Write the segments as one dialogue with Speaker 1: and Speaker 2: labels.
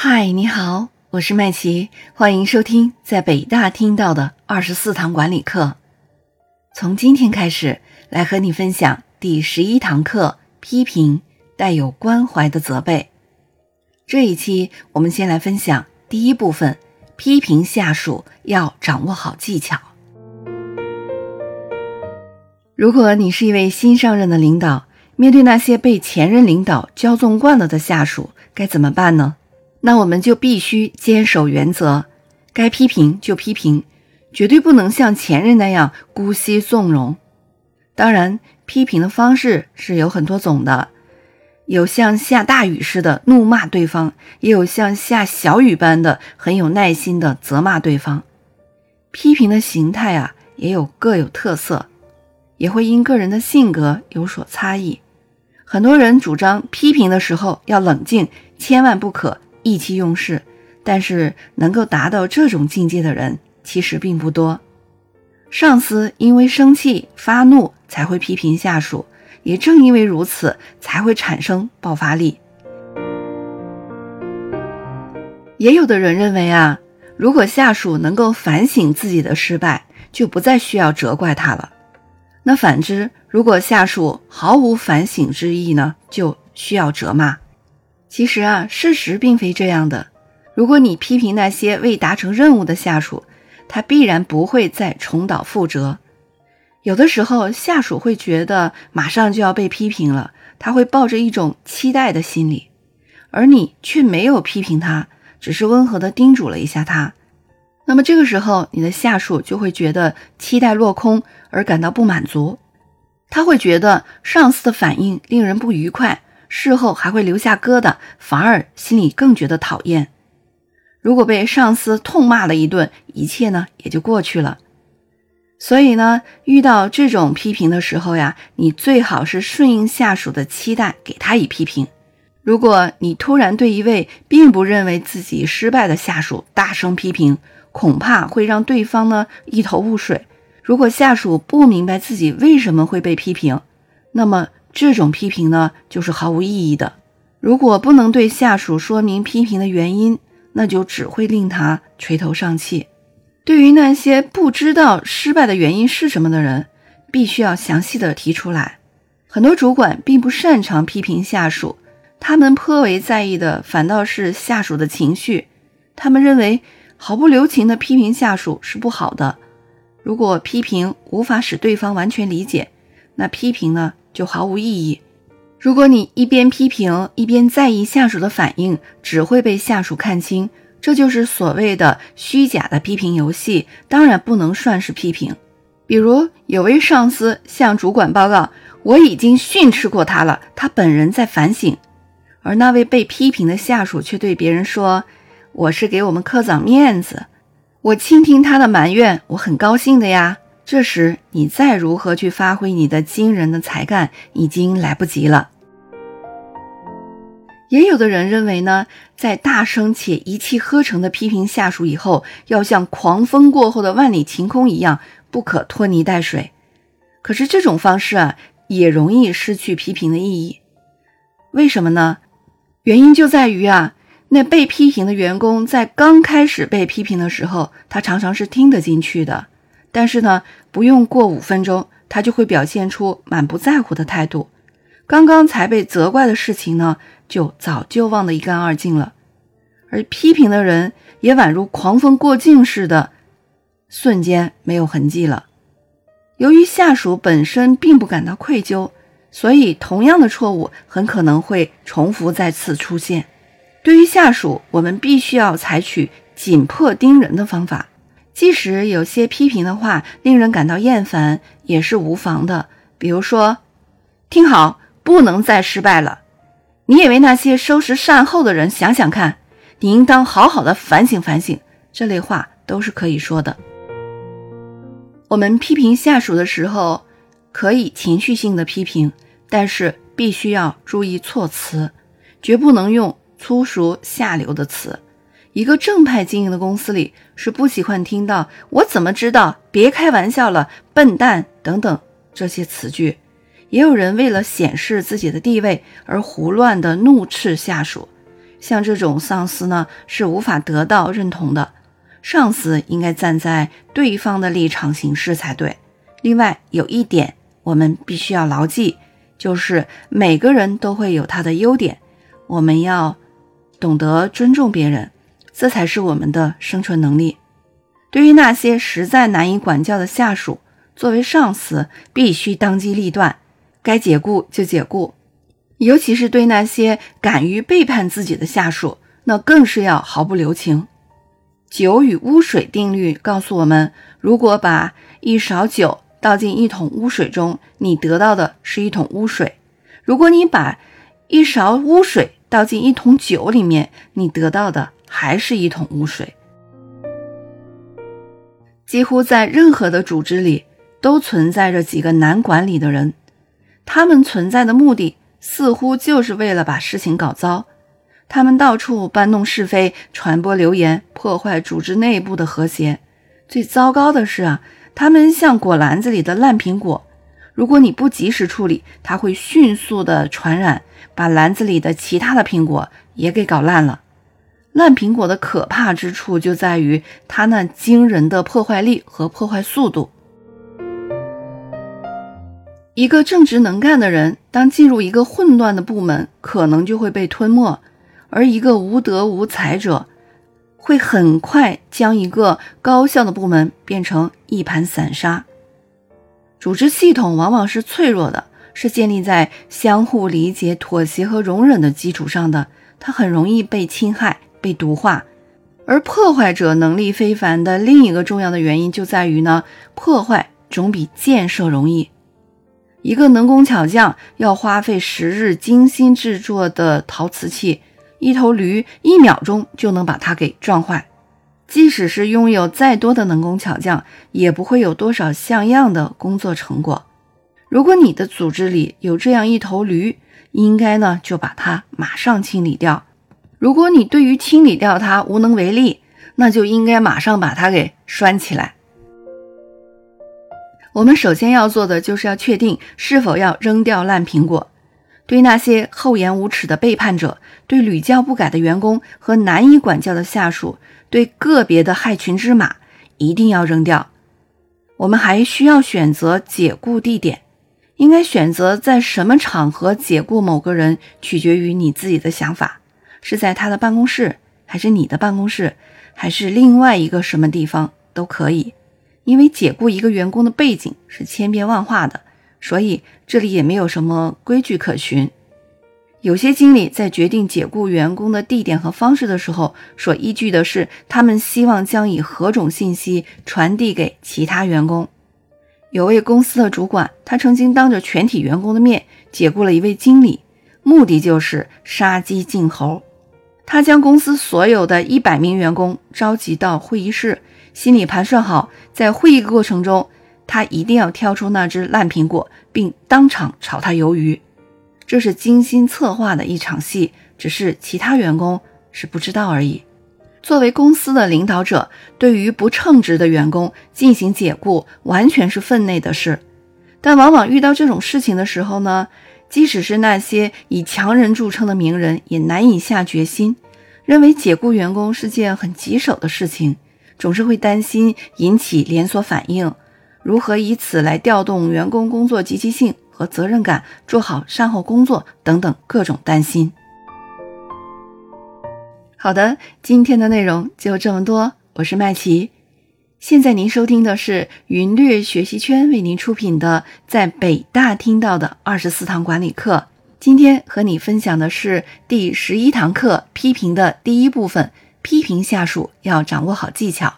Speaker 1: 嗨，你好，我是麦琪，欢迎收听在北大听到的二十四堂管理课。从今天开始，来和你分享第十一堂课：批评带有关怀的责备。这一期我们先来分享第一部分：批评下属要掌握好技巧。如果你是一位新上任的领导，面对那些被前任领导骄纵惯了的下属，该怎么办呢？那我们就必须坚守原则，该批评就批评，绝对不能像前任那样姑息纵容。当然，批评的方式是有很多种的，有像下大雨似的怒骂对方，也有像下小雨般的很有耐心的责骂对方。批评的形态啊，也有各有特色，也会因个人的性格有所差异。很多人主张批评的时候要冷静，千万不可。意气用事，但是能够达到这种境界的人其实并不多。上司因为生气发怒才会批评下属，也正因为如此才会产生爆发力。也有的人认为啊，如果下属能够反省自己的失败，就不再需要责怪他了。那反之，如果下属毫无反省之意呢，就需要责骂。其实啊，事实并非这样的。如果你批评那些未达成任务的下属，他必然不会再重蹈覆辙。有的时候，下属会觉得马上就要被批评了，他会抱着一种期待的心理，而你却没有批评他，只是温和的叮嘱了一下他。那么这个时候，你的下属就会觉得期待落空而感到不满足，他会觉得上司的反应令人不愉快。事后还会留下疙瘩，反而心里更觉得讨厌。如果被上司痛骂了一顿，一切呢也就过去了。所以呢，遇到这种批评的时候呀，你最好是顺应下属的期待，给他以批评。如果你突然对一位并不认为自己失败的下属大声批评，恐怕会让对方呢一头雾水。如果下属不明白自己为什么会被批评，那么。这种批评呢，就是毫无意义的。如果不能对下属说明批评的原因，那就只会令他垂头丧气。对于那些不知道失败的原因是什么的人，必须要详细的提出来。很多主管并不擅长批评下属，他们颇为在意的反倒是下属的情绪。他们认为毫不留情的批评下属是不好的。如果批评无法使对方完全理解，那批评呢？就毫无意义。如果你一边批评一边在意下属的反应，只会被下属看清，这就是所谓的虚假的批评游戏，当然不能算是批评。比如有位上司向主管报告：“我已经训斥过他了，他本人在反省。”而那位被批评的下属却对别人说：“我是给我们科长面子，我倾听他的埋怨，我很高兴的呀。”这时，你再如何去发挥你的惊人的才干，已经来不及了。也有的人认为呢，在大声且一气呵成的批评下属以后，要像狂风过后的万里晴空一样，不可拖泥带水。可是这种方式啊，也容易失去批评的意义。为什么呢？原因就在于啊，那被批评的员工在刚开始被批评的时候，他常常是听得进去的。但是呢，不用过五分钟，他就会表现出满不在乎的态度。刚刚才被责怪的事情呢，就早就忘得一干二净了。而批评的人也宛如狂风过境似的，瞬间没有痕迹了。由于下属本身并不感到愧疚，所以同样的错误很可能会重复再次出现。对于下属，我们必须要采取紧迫盯人的方法。即使有些批评的话令人感到厌烦，也是无妨的。比如说，听好，不能再失败了。你也为那些收拾善后的人想想看，你应当好好的反省反省。这类话都是可以说的。我们批评下属的时候，可以情绪性的批评，但是必须要注意措辞，绝不能用粗俗下流的词。一个正派经营的公司里是不喜欢听到“我怎么知道”“别开玩笑了”“笨蛋”等等这些词句。也有人为了显示自己的地位而胡乱的怒斥下属，像这种上司呢是无法得到认同的。上司应该站在对方的立场行事才对。另外有一点我们必须要牢记，就是每个人都会有他的优点，我们要懂得尊重别人，这才是我们的生存能力。对于那些实在难以管教的下属，作为上司必须当机立断，该解雇就解雇。尤其是对那些敢于背叛自己的下属，那更是要毫不留情。酒与污水定律告诉我们，如果把一勺酒倒进一桶污水中，你得到的是一桶污水；如果你把一勺污水倒进一桶酒里面，你得到的还是一桶污水。几乎在任何的组织里，都存在着几个难管理的人，他们存在的目的似乎就是为了把事情搞糟。他们到处搬弄是非，传播流言，破坏组织内部的和谐。最糟糕的是啊，他们像果篮子里的烂苹果，如果你不及时处理，它会迅速的传染，把篮子里的其他的苹果也给搞烂了。烂苹果的可怕之处就在于它那惊人的破坏力和破坏速度。一个正直能干的人，当进入一个混乱的部门，可能就会被吞没。而一个无德无才者，会很快将一个高效的部门变成一盘散沙。组织系统往往是脆弱的，是建立在相互理解、妥协和容忍的基础上的，它很容易被侵害、被毒化。而破坏者能力非凡的另一个重要的原因就在于呢，破坏总比建设容易。一个能工巧匠要花费十日精心制作的陶瓷器。一头驴一秒钟就能把它给撞坏，即使是拥有再多的能工巧匠，也不会有多少像样的工作成果。如果你的组织里有这样一头驴，应该呢就把它马上清理掉。如果你对于清理掉它无能为力，那就应该马上把它给拴起来。我们首先要做的就是要确定是否要扔掉烂苹果。对那些厚颜无耻的背叛者，对屡教不改的员工和难以管教的下属，对个别的害群之马，一定要扔掉。我们还需要选择解雇地点，应该选择在什么场合解雇某个人，取决于你自己的想法，是在他的办公室，还是你的办公室，还是另外一个什么地方都可以。因为解雇一个员工的背景是千变万化的。所以这里也没有什么规矩可循。有些经理在决定解雇员工的地点和方式的时候，所依据的是他们希望将以何种信息传递给其他员工。有位公司的主管，他曾经当着全体员工的面解雇了一位经理，目的就是杀鸡儆猴。他将公司所有的一百名员工召集到会议室，心里盘算好，在会议过程中。他一定要挑出那只烂苹果，并当场炒他鱿鱼。这是精心策划的一场戏，只是其他员工是不知道而已。作为公司的领导者，对于不称职的员工进行解雇，完全是分内的事。但往往遇到这种事情的时候呢，即使是那些以强人著称的名人，也难以下决心，认为解雇员工是件很棘手的事情，总是会担心引起连锁反应。如何以此来调动员工工作积极性和责任感，做好善后工作等等各种担心。好的，今天的内容就这么多，我是麦琪。现在您收听的是云略学习圈为您出品的在北大听到的二十四堂管理课。今天和你分享的是第十一堂课批评的第一部分，批评下属要掌握好技巧。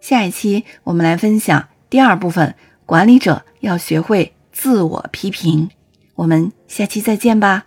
Speaker 1: 下一期我们来分享。第二部分，管理者要学会自我批评。我们下期再见吧。